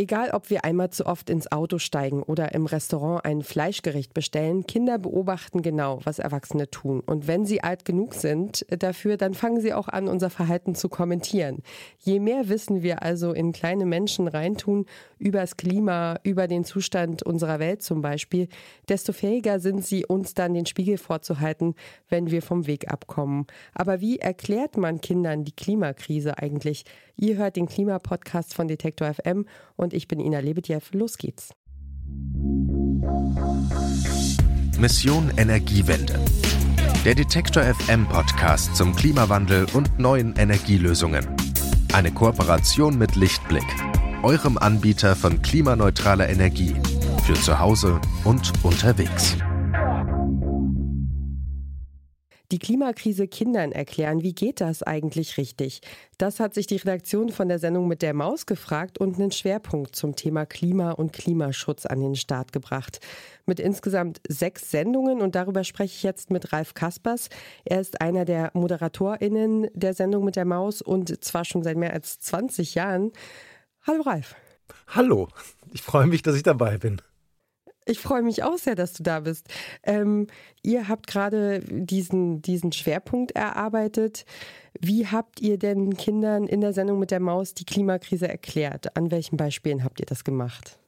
Egal, ob wir einmal zu oft ins Auto steigen oder im Restaurant ein Fleischgericht bestellen, Kinder beobachten genau, was Erwachsene tun. Und wenn sie alt genug sind dafür, dann fangen sie auch an, unser Verhalten zu kommentieren. Je mehr Wissen wir also in kleine Menschen reintun, über das Klima, über den Zustand unserer Welt zum Beispiel, desto fähiger sind sie, uns dann den Spiegel vorzuhalten, wenn wir vom Weg abkommen. Aber wie erklärt man Kindern die Klimakrise eigentlich? Ihr hört den Klimapodcast von Detektor FM und ich bin Ina Lebedjew. Los geht's. Mission Energiewende. Der Detektor FM Podcast zum Klimawandel und neuen Energielösungen. Eine Kooperation mit Lichtblick, eurem Anbieter von klimaneutraler Energie für zu Hause und unterwegs. Die Klimakrise Kindern erklären, wie geht das eigentlich richtig? Das hat sich die Redaktion von der Sendung mit der Maus gefragt und einen Schwerpunkt zum Thema Klima und Klimaschutz an den Start gebracht. Mit insgesamt sechs Sendungen und darüber spreche ich jetzt mit Ralf Kaspers. Er ist einer der ModeratorInnen der Sendung mit der Maus und zwar schon seit mehr als 20 Jahren. Hallo Ralf. Hallo, ich freue mich, dass ich dabei bin. Ich freue mich auch sehr, dass du da bist. Ähm, ihr habt gerade diesen, diesen Schwerpunkt erarbeitet. Wie habt ihr denn Kindern in der Sendung mit der Maus die Klimakrise erklärt? An welchen Beispielen habt ihr das gemacht?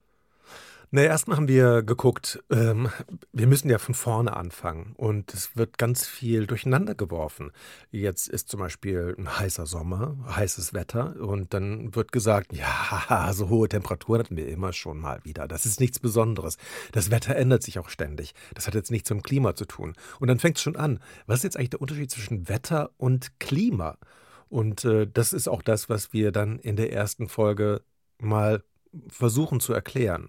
Na, erstmal haben wir geguckt, ähm, wir müssen ja von vorne anfangen und es wird ganz viel durcheinander geworfen. Jetzt ist zum Beispiel ein heißer Sommer, heißes Wetter und dann wird gesagt, ja, so hohe Temperaturen hatten wir immer schon mal wieder. Das ist nichts Besonderes. Das Wetter ändert sich auch ständig. Das hat jetzt nichts mit dem Klima zu tun. Und dann fängt es schon an. Was ist jetzt eigentlich der Unterschied zwischen Wetter und Klima? Und äh, das ist auch das, was wir dann in der ersten Folge mal versuchen zu erklären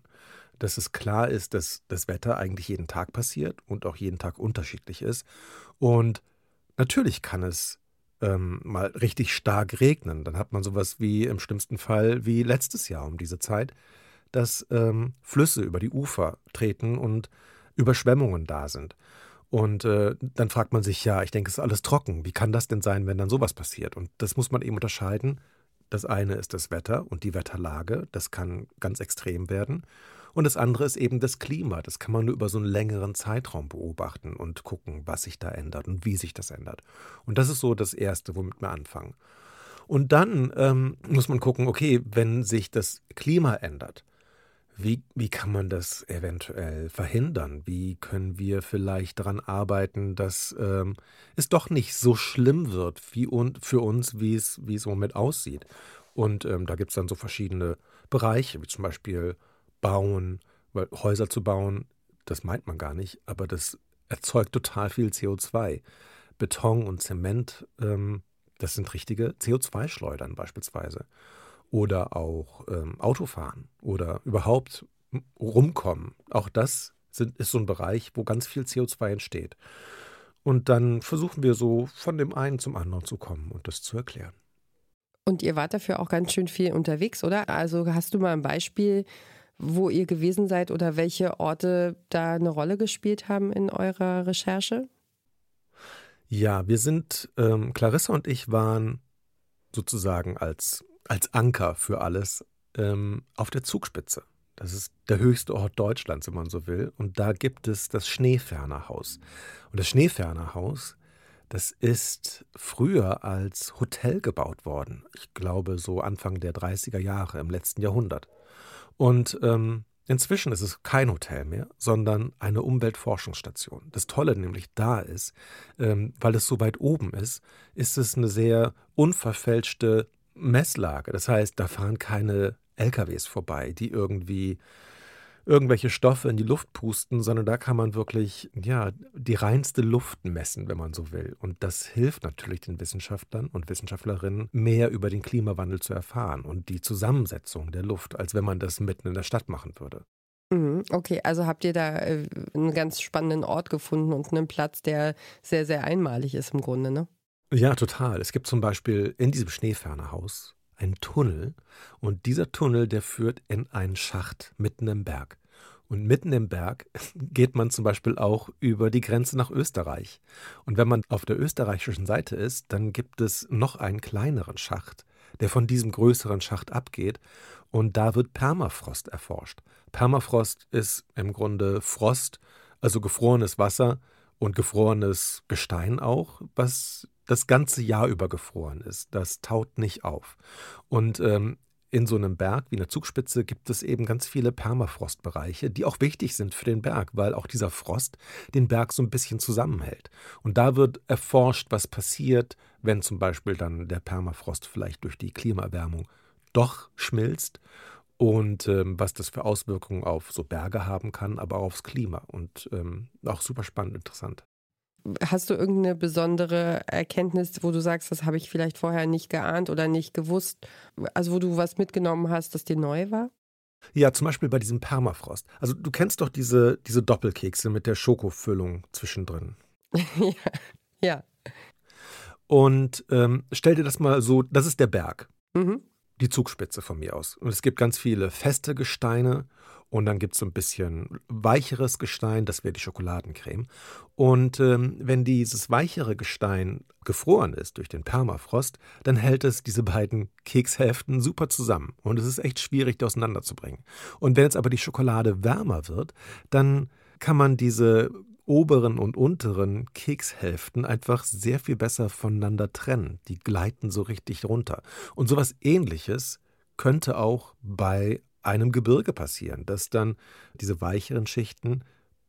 dass es klar ist, dass das Wetter eigentlich jeden Tag passiert und auch jeden Tag unterschiedlich ist. Und natürlich kann es ähm, mal richtig stark regnen. Dann hat man sowas wie im schlimmsten Fall wie letztes Jahr um diese Zeit, dass ähm, Flüsse über die Ufer treten und Überschwemmungen da sind. Und äh, dann fragt man sich, ja, ich denke, es ist alles trocken. Wie kann das denn sein, wenn dann sowas passiert? Und das muss man eben unterscheiden. Das eine ist das Wetter und die Wetterlage. Das kann ganz extrem werden. Und das andere ist eben das Klima. Das kann man nur über so einen längeren Zeitraum beobachten und gucken, was sich da ändert und wie sich das ändert. Und das ist so das Erste, womit wir anfangen. Und dann ähm, muss man gucken, okay, wenn sich das Klima ändert, wie, wie kann man das eventuell verhindern? Wie können wir vielleicht daran arbeiten, dass ähm, es doch nicht so schlimm wird wie un für uns, wie es, wie es im Moment aussieht? Und ähm, da gibt es dann so verschiedene Bereiche, wie zum Beispiel bauen, weil Häuser zu bauen, das meint man gar nicht, aber das erzeugt total viel CO2. Beton und Zement, ähm, das sind richtige CO2-Schleudern beispielsweise. Oder auch ähm, Autofahren oder überhaupt rumkommen. Auch das sind, ist so ein Bereich, wo ganz viel CO2 entsteht. Und dann versuchen wir so von dem einen zum anderen zu kommen und das zu erklären. Und ihr wart dafür auch ganz schön viel unterwegs, oder? Also hast du mal ein Beispiel, wo ihr gewesen seid oder welche Orte da eine Rolle gespielt haben in eurer Recherche? Ja, wir sind, ähm, Clarissa und ich waren sozusagen als, als Anker für alles ähm, auf der Zugspitze. Das ist der höchste Ort Deutschlands, wenn man so will. Und da gibt es das Schneefernerhaus. Und das Schneefernerhaus, das ist früher als Hotel gebaut worden. Ich glaube, so Anfang der 30er Jahre im letzten Jahrhundert. Und ähm, inzwischen ist es kein Hotel mehr, sondern eine Umweltforschungsstation. Das Tolle nämlich da ist, ähm, weil es so weit oben ist, ist es eine sehr unverfälschte Messlage. Das heißt, da fahren keine LKWs vorbei, die irgendwie irgendwelche Stoffe in die Luft pusten, sondern da kann man wirklich ja die reinste Luft messen, wenn man so will. Und das hilft natürlich den Wissenschaftlern und Wissenschaftlerinnen, mehr über den Klimawandel zu erfahren und die Zusammensetzung der Luft, als wenn man das mitten in der Stadt machen würde. Mhm, okay, also habt ihr da äh, einen ganz spannenden Ort gefunden und einen Platz, der sehr, sehr einmalig ist im Grunde, ne? Ja, total. Es gibt zum Beispiel in diesem Schneefernerhaus ein Tunnel und dieser Tunnel, der führt in einen Schacht mitten im Berg. Und mitten im Berg geht man zum Beispiel auch über die Grenze nach Österreich. Und wenn man auf der österreichischen Seite ist, dann gibt es noch einen kleineren Schacht, der von diesem größeren Schacht abgeht. Und da wird Permafrost erforscht. Permafrost ist im Grunde Frost, also gefrorenes Wasser und gefrorenes Gestein auch, was das ganze Jahr über gefroren ist. Das taut nicht auf. Und ähm, in so einem Berg wie einer Zugspitze gibt es eben ganz viele Permafrostbereiche, die auch wichtig sind für den Berg, weil auch dieser Frost den Berg so ein bisschen zusammenhält. Und da wird erforscht, was passiert, wenn zum Beispiel dann der Permafrost vielleicht durch die Klimaerwärmung doch schmilzt und ähm, was das für Auswirkungen auf so Berge haben kann, aber auch aufs Klima. Und ähm, auch super spannend, interessant. Hast du irgendeine besondere Erkenntnis, wo du sagst, das habe ich vielleicht vorher nicht geahnt oder nicht gewusst? Also wo du was mitgenommen hast, das dir neu war? Ja, zum Beispiel bei diesem Permafrost. Also du kennst doch diese, diese Doppelkekse mit der Schokofüllung zwischendrin. ja, ja. Und ähm, stell dir das mal so, das ist der Berg. Mhm. Die Zugspitze von mir aus. Und es gibt ganz viele feste Gesteine und dann gibt es so ein bisschen weicheres Gestein, das wäre die Schokoladencreme. Und ähm, wenn dieses weichere Gestein gefroren ist durch den Permafrost, dann hält es diese beiden Kekshälften super zusammen. Und es ist echt schwierig, die auseinanderzubringen. Und wenn jetzt aber die Schokolade wärmer wird, dann kann man diese oberen und unteren Kekshälften einfach sehr viel besser voneinander trennen. Die gleiten so richtig runter. Und sowas ähnliches könnte auch bei einem Gebirge passieren, dass dann diese weicheren Schichten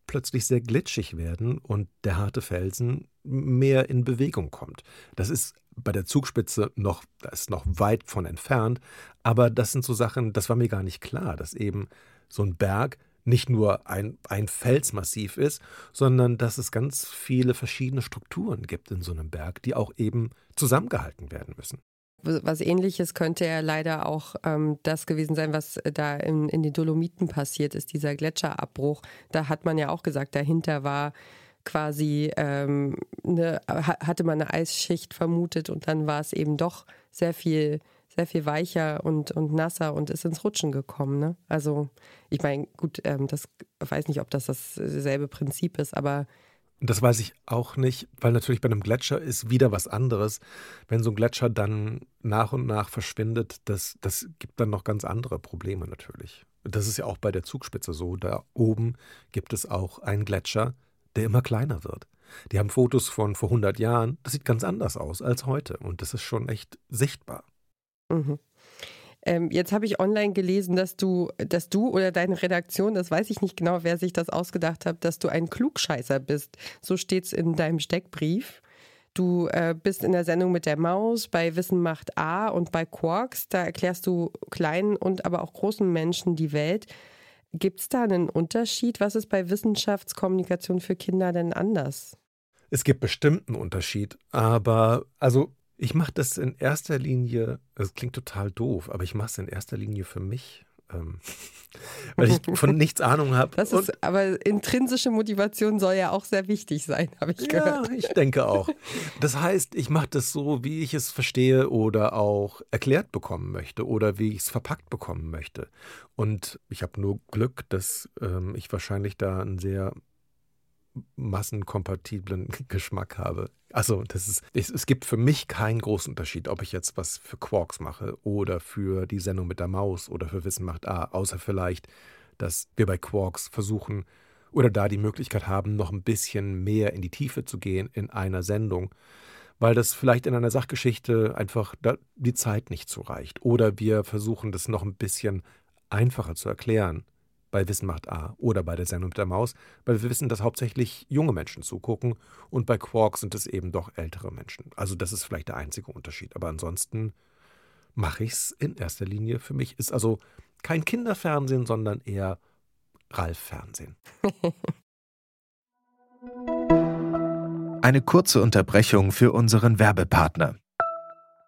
plötzlich sehr glitschig werden und der harte Felsen mehr in Bewegung kommt. Das ist bei der Zugspitze noch, das ist noch weit von entfernt, aber das sind so Sachen, das war mir gar nicht klar, dass eben so ein Berg nicht nur ein, ein Felsmassiv ist, sondern dass es ganz viele verschiedene Strukturen gibt in so einem Berg, die auch eben zusammengehalten werden müssen was ähnliches könnte ja leider auch ähm, das gewesen sein, was da in, in den Dolomiten passiert ist, dieser Gletscherabbruch. Da hat man ja auch gesagt, dahinter war quasi ähm, eine, hatte man eine Eisschicht vermutet und dann war es eben doch sehr viel, sehr viel weicher und, und nasser und ist ins Rutschen gekommen. Ne? Also ich meine, gut, ähm, das weiß nicht, ob das dasselbe Prinzip ist, aber das weiß ich auch nicht, weil natürlich bei einem Gletscher ist wieder was anderes. Wenn so ein Gletscher dann nach und nach verschwindet, das, das gibt dann noch ganz andere Probleme natürlich. Das ist ja auch bei der Zugspitze so. Da oben gibt es auch einen Gletscher, der immer kleiner wird. Die haben Fotos von vor 100 Jahren. Das sieht ganz anders aus als heute. Und das ist schon echt sichtbar. Mhm. Ähm, jetzt habe ich online gelesen, dass du, dass du oder deine Redaktion, das weiß ich nicht genau, wer sich das ausgedacht hat, dass du ein Klugscheißer bist. So steht es in deinem Steckbrief. Du äh, bist in der Sendung mit der Maus bei Wissen macht A und bei Quarks. Da erklärst du kleinen und aber auch großen Menschen die Welt. Gibt es da einen Unterschied? Was ist bei Wissenschaftskommunikation für Kinder denn anders? Es gibt bestimmt einen Unterschied, aber also ich mache das in erster Linie, das klingt total doof, aber ich mache es in erster Linie für mich. Ähm, weil ich von nichts Ahnung habe. Das ist, aber intrinsische Motivation soll ja auch sehr wichtig sein, habe ich gehört. Ja, ich denke auch. Das heißt, ich mache das so, wie ich es verstehe oder auch erklärt bekommen möchte oder wie ich es verpackt bekommen möchte. Und ich habe nur Glück, dass ähm, ich wahrscheinlich da ein sehr massenkompatiblen Geschmack habe. Also das ist, es, es, gibt für mich keinen großen Unterschied, ob ich jetzt was für Quarks mache oder für die Sendung mit der Maus oder für Wissen macht A, außer vielleicht, dass wir bei Quarks versuchen oder da die Möglichkeit haben, noch ein bisschen mehr in die Tiefe zu gehen in einer Sendung, weil das vielleicht in einer Sachgeschichte einfach die Zeit nicht so reicht. Oder wir versuchen das noch ein bisschen einfacher zu erklären bei Wissen macht A oder bei der Sendung mit der Maus, weil wir wissen, dass hauptsächlich junge Menschen zugucken und bei Quark sind es eben doch ältere Menschen. Also das ist vielleicht der einzige Unterschied. Aber ansonsten mache ich es in erster Linie für mich. Ist also kein Kinderfernsehen, sondern eher Ralf-Fernsehen. Eine kurze Unterbrechung für unseren Werbepartner.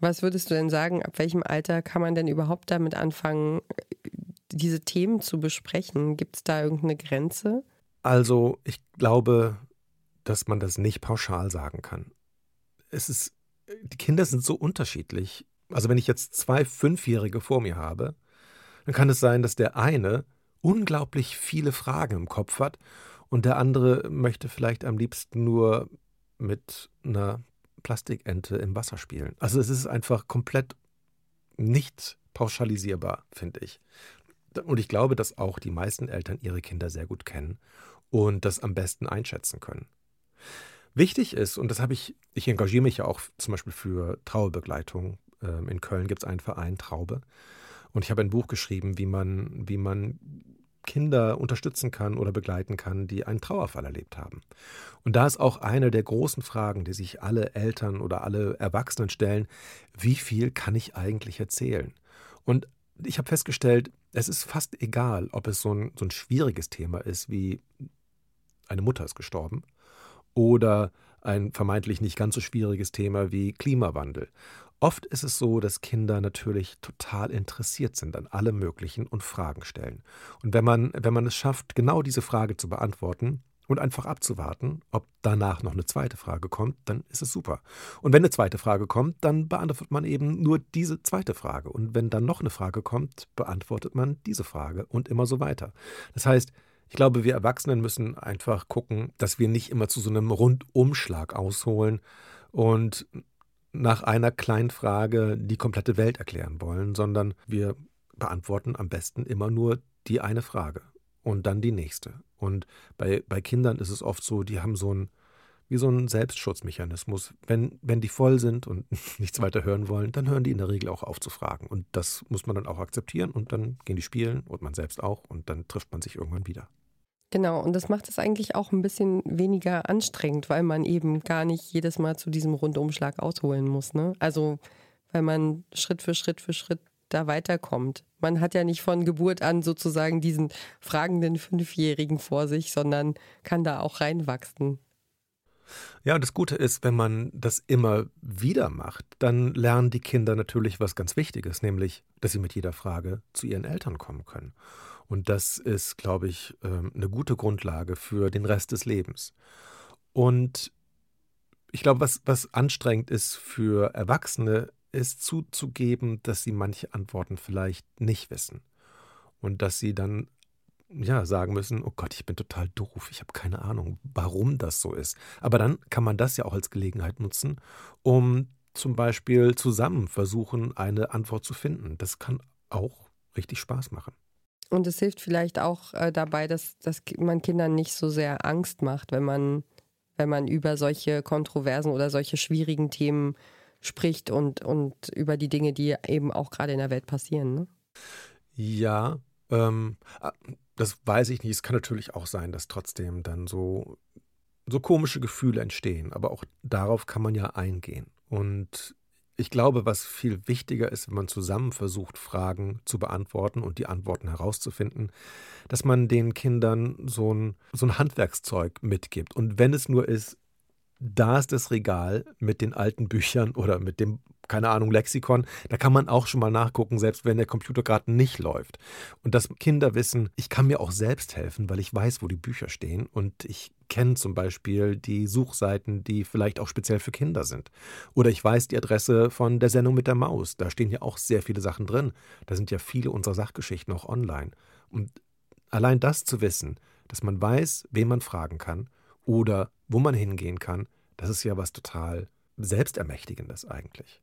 Was würdest du denn sagen, ab welchem Alter kann man denn überhaupt damit anfangen, diese Themen zu besprechen? Gibt es da irgendeine Grenze? Also ich glaube, dass man das nicht pauschal sagen kann. Es ist, die Kinder sind so unterschiedlich. Also wenn ich jetzt zwei Fünfjährige vor mir habe, dann kann es sein, dass der eine unglaublich viele Fragen im Kopf hat und der andere möchte vielleicht am liebsten nur mit einer Plastikente im Wasser spielen. Also es ist einfach komplett nicht pauschalisierbar, finde ich. Und ich glaube, dass auch die meisten Eltern ihre Kinder sehr gut kennen und das am besten einschätzen können. Wichtig ist, und das habe ich, ich engagiere mich ja auch zum Beispiel für Trauerbegleitung. Ähm, in Köln gibt es einen Verein Traube. Und ich habe ein Buch geschrieben, wie man, wie man Kinder unterstützen kann oder begleiten kann, die einen Trauerfall erlebt haben. Und da ist auch eine der großen Fragen, die sich alle Eltern oder alle Erwachsenen stellen, wie viel kann ich eigentlich erzählen? Und ich habe festgestellt, es ist fast egal, ob es so ein, so ein schwieriges Thema ist, wie eine Mutter ist gestorben, oder ein vermeintlich nicht ganz so schwieriges Thema wie Klimawandel. Oft ist es so, dass Kinder natürlich total interessiert sind an allem Möglichen und Fragen stellen. Und wenn man, wenn man es schafft, genau diese Frage zu beantworten und einfach abzuwarten, ob danach noch eine zweite Frage kommt, dann ist es super. Und wenn eine zweite Frage kommt, dann beantwortet man eben nur diese zweite Frage. Und wenn dann noch eine Frage kommt, beantwortet man diese Frage und immer so weiter. Das heißt, ich glaube, wir Erwachsenen müssen einfach gucken, dass wir nicht immer zu so einem Rundumschlag ausholen und nach einer kleinen Frage die komplette Welt erklären wollen, sondern wir beantworten am besten immer nur die eine Frage und dann die nächste. Und bei, bei Kindern ist es oft so, die haben so ein, wie so einen Selbstschutzmechanismus. Wenn, wenn die voll sind und nichts weiter hören wollen, dann hören die in der Regel auch auf zu fragen. Und das muss man dann auch akzeptieren und dann gehen die spielen und man selbst auch und dann trifft man sich irgendwann wieder. Genau, und das macht es eigentlich auch ein bisschen weniger anstrengend, weil man eben gar nicht jedes Mal zu diesem Rundumschlag ausholen muss. Ne? Also, weil man Schritt für Schritt für Schritt da weiterkommt. Man hat ja nicht von Geburt an sozusagen diesen fragenden Fünfjährigen vor sich, sondern kann da auch reinwachsen. Ja, das Gute ist, wenn man das immer wieder macht, dann lernen die Kinder natürlich was ganz Wichtiges, nämlich, dass sie mit jeder Frage zu ihren Eltern kommen können. Und das ist, glaube ich, ähm, eine gute Grundlage für den Rest des Lebens. Und ich glaube, was, was anstrengend ist für Erwachsene, ist zuzugeben, dass sie manche Antworten vielleicht nicht wissen. Und dass sie dann ja, sagen müssen, oh Gott, ich bin total doof, ich habe keine Ahnung, warum das so ist. Aber dann kann man das ja auch als Gelegenheit nutzen, um zum Beispiel zusammen versuchen, eine Antwort zu finden. Das kann auch richtig Spaß machen. Und es hilft vielleicht auch äh, dabei, dass, dass man Kindern nicht so sehr Angst macht, wenn man, wenn man über solche Kontroversen oder solche schwierigen Themen spricht und, und über die Dinge, die eben auch gerade in der Welt passieren. Ne? Ja, ähm, ah, das weiß ich nicht. Es kann natürlich auch sein, dass trotzdem dann so, so komische Gefühle entstehen. Aber auch darauf kann man ja eingehen. Und ich glaube, was viel wichtiger ist, wenn man zusammen versucht, Fragen zu beantworten und die Antworten herauszufinden, dass man den Kindern so ein, so ein Handwerkszeug mitgibt. Und wenn es nur ist, da ist das Regal mit den alten Büchern oder mit dem keine Ahnung, Lexikon, da kann man auch schon mal nachgucken, selbst wenn der Computer gerade nicht läuft. Und dass Kinder wissen, ich kann mir auch selbst helfen, weil ich weiß, wo die Bücher stehen und ich kenne zum Beispiel die Suchseiten, die vielleicht auch speziell für Kinder sind. Oder ich weiß die Adresse von der Sendung mit der Maus. Da stehen ja auch sehr viele Sachen drin. Da sind ja viele unserer Sachgeschichten auch online. Und allein das zu wissen, dass man weiß, wen man fragen kann oder wo man hingehen kann, das ist ja was total Selbstermächtigendes eigentlich.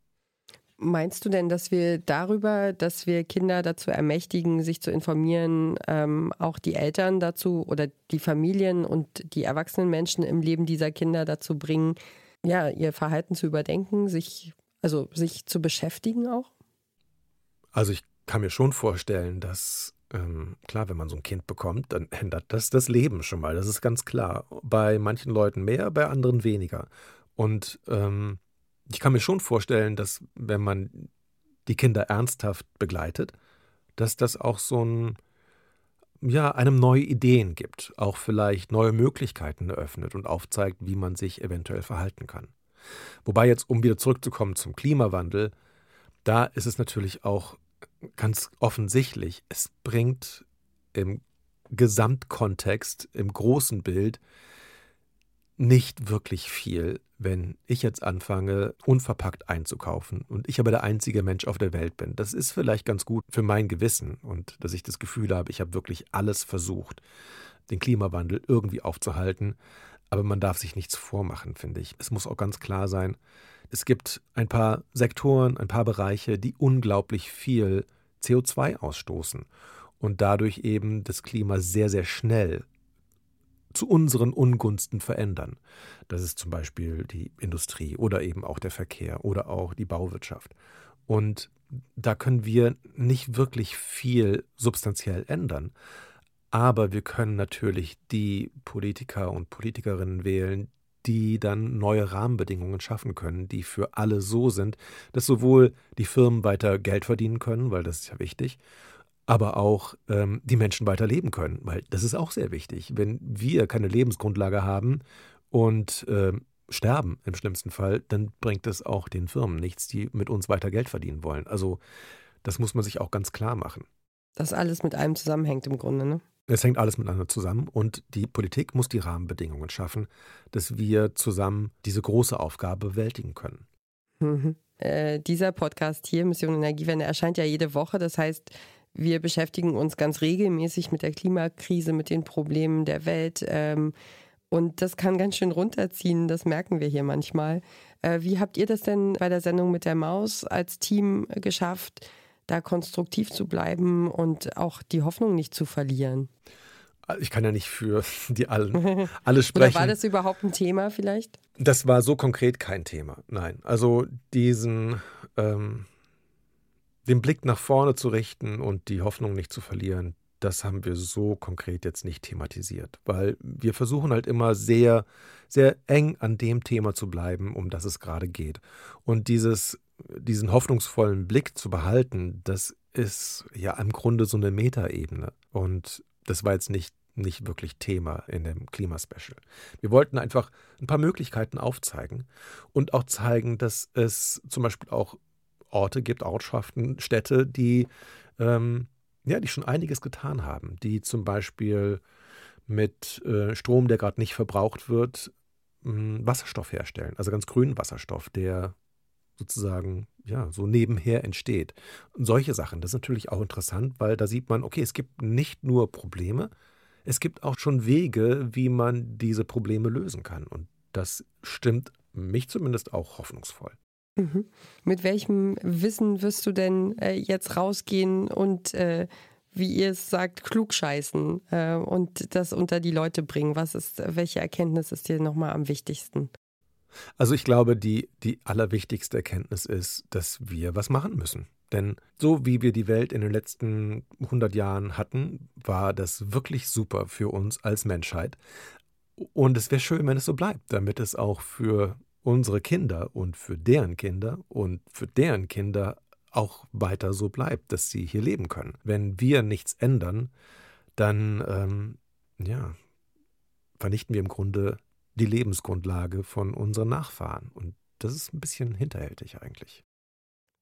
Meinst du denn, dass wir darüber, dass wir Kinder dazu ermächtigen, sich zu informieren, ähm, auch die Eltern dazu oder die Familien und die erwachsenen Menschen im Leben dieser Kinder dazu bringen, ja, ihr Verhalten zu überdenken, sich, also sich zu beschäftigen auch? Also ich kann mir schon vorstellen, dass ähm, klar, wenn man so ein Kind bekommt, dann ändert das das Leben schon mal. Das ist ganz klar. Bei manchen Leuten mehr, bei anderen weniger. Und ähm, ich kann mir schon vorstellen, dass wenn man die Kinder ernsthaft begleitet, dass das auch so ein, ja, einem neue Ideen gibt, auch vielleicht neue Möglichkeiten eröffnet und aufzeigt, wie man sich eventuell verhalten kann. Wobei jetzt, um wieder zurückzukommen zum Klimawandel, da ist es natürlich auch ganz offensichtlich, es bringt im Gesamtkontext, im großen Bild nicht wirklich viel, wenn ich jetzt anfange, unverpackt einzukaufen und ich aber der einzige Mensch auf der Welt bin. Das ist vielleicht ganz gut für mein Gewissen und dass ich das Gefühl habe, ich habe wirklich alles versucht, den Klimawandel irgendwie aufzuhalten. Aber man darf sich nichts vormachen, finde ich. Es muss auch ganz klar sein, es gibt ein paar Sektoren, ein paar Bereiche, die unglaublich viel CO2 ausstoßen und dadurch eben das Klima sehr, sehr schnell zu unseren Ungunsten verändern. Das ist zum Beispiel die Industrie oder eben auch der Verkehr oder auch die Bauwirtschaft. Und da können wir nicht wirklich viel substanziell ändern. Aber wir können natürlich die Politiker und Politikerinnen wählen, die dann neue Rahmenbedingungen schaffen können, die für alle so sind, dass sowohl die Firmen weiter Geld verdienen können, weil das ist ja wichtig, aber auch ähm, die Menschen weiter leben können, weil das ist auch sehr wichtig. Wenn wir keine Lebensgrundlage haben und äh, sterben im schlimmsten Fall, dann bringt es auch den Firmen nichts, die mit uns weiter Geld verdienen wollen. Also das muss man sich auch ganz klar machen. Das alles mit einem zusammenhängt im Grunde, ne? Es hängt alles miteinander zusammen und die Politik muss die Rahmenbedingungen schaffen, dass wir zusammen diese große Aufgabe bewältigen können. Mhm. Äh, dieser Podcast hier, Mission Energiewende, erscheint ja jede Woche. Das heißt, wir beschäftigen uns ganz regelmäßig mit der Klimakrise, mit den Problemen der Welt. Ähm, und das kann ganz schön runterziehen, das merken wir hier manchmal. Äh, wie habt ihr das denn bei der Sendung mit der Maus als Team geschafft, da konstruktiv zu bleiben und auch die Hoffnung nicht zu verlieren? Ich kann ja nicht für die allen alle sprechen. Oder war das überhaupt ein Thema vielleicht? Das war so konkret kein Thema, nein. Also diesen ähm, den Blick nach vorne zu richten und die Hoffnung nicht zu verlieren, das haben wir so konkret jetzt nicht thematisiert, weil wir versuchen halt immer sehr, sehr eng an dem Thema zu bleiben, um das es gerade geht. Und dieses, diesen hoffnungsvollen Blick zu behalten, das ist ja im Grunde so eine Metaebene. Und das war jetzt nicht, nicht wirklich Thema in dem Klimaspecial. Wir wollten einfach ein paar Möglichkeiten aufzeigen und auch zeigen, dass es zum Beispiel auch Orte gibt, Ortschaften, Städte, die, ähm, ja, die schon einiges getan haben, die zum Beispiel mit äh, Strom, der gerade nicht verbraucht wird, Wasserstoff herstellen, also ganz grünen Wasserstoff, der sozusagen ja so nebenher entsteht. Und solche Sachen, das ist natürlich auch interessant, weil da sieht man, okay, es gibt nicht nur Probleme, es gibt auch schon Wege, wie man diese Probleme lösen kann. Und das stimmt mich zumindest auch hoffnungsvoll. Mhm. Mit welchem Wissen wirst du denn äh, jetzt rausgehen und, äh, wie ihr es sagt, klugscheißen äh, und das unter die Leute bringen? Was ist, welche Erkenntnis ist dir nochmal am wichtigsten? Also ich glaube, die, die allerwichtigste Erkenntnis ist, dass wir was machen müssen. Denn so wie wir die Welt in den letzten 100 Jahren hatten, war das wirklich super für uns als Menschheit. Und es wäre schön, wenn es so bleibt, damit es auch für unsere Kinder und für deren Kinder und für deren Kinder auch weiter so bleibt, dass sie hier leben können. Wenn wir nichts ändern, dann ähm, ja, vernichten wir im Grunde die Lebensgrundlage von unseren Nachfahren. Und das ist ein bisschen hinterhältig eigentlich.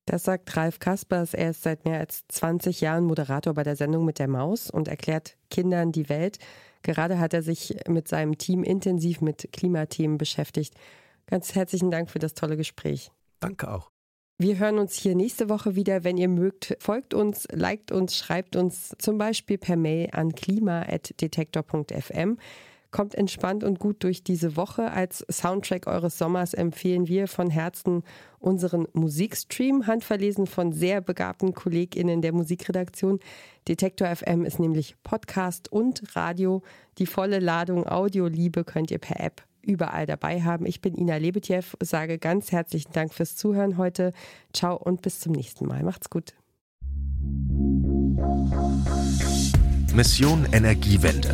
Das sagt Ralf Kaspers. Er ist seit mehr als 20 Jahren Moderator bei der Sendung mit der Maus und erklärt Kindern die Welt. Gerade hat er sich mit seinem Team intensiv mit Klimathemen beschäftigt Ganz herzlichen Dank für das tolle Gespräch. Danke auch. Wir hören uns hier nächste Woche wieder. Wenn ihr mögt, folgt uns, liked uns, schreibt uns zum Beispiel per Mail an klima.detektor.fm. Kommt entspannt und gut durch diese Woche. Als Soundtrack eures Sommers empfehlen wir von Herzen unseren Musikstream, handverlesen von sehr begabten KollegInnen der Musikredaktion. Detektor FM ist nämlich Podcast und Radio. Die volle Ladung Audioliebe könnt ihr per App überall dabei haben. Ich bin Ina Lebetjew, sage ganz herzlichen Dank fürs Zuhören heute. Ciao und bis zum nächsten Mal. Macht's gut. Mission Energiewende.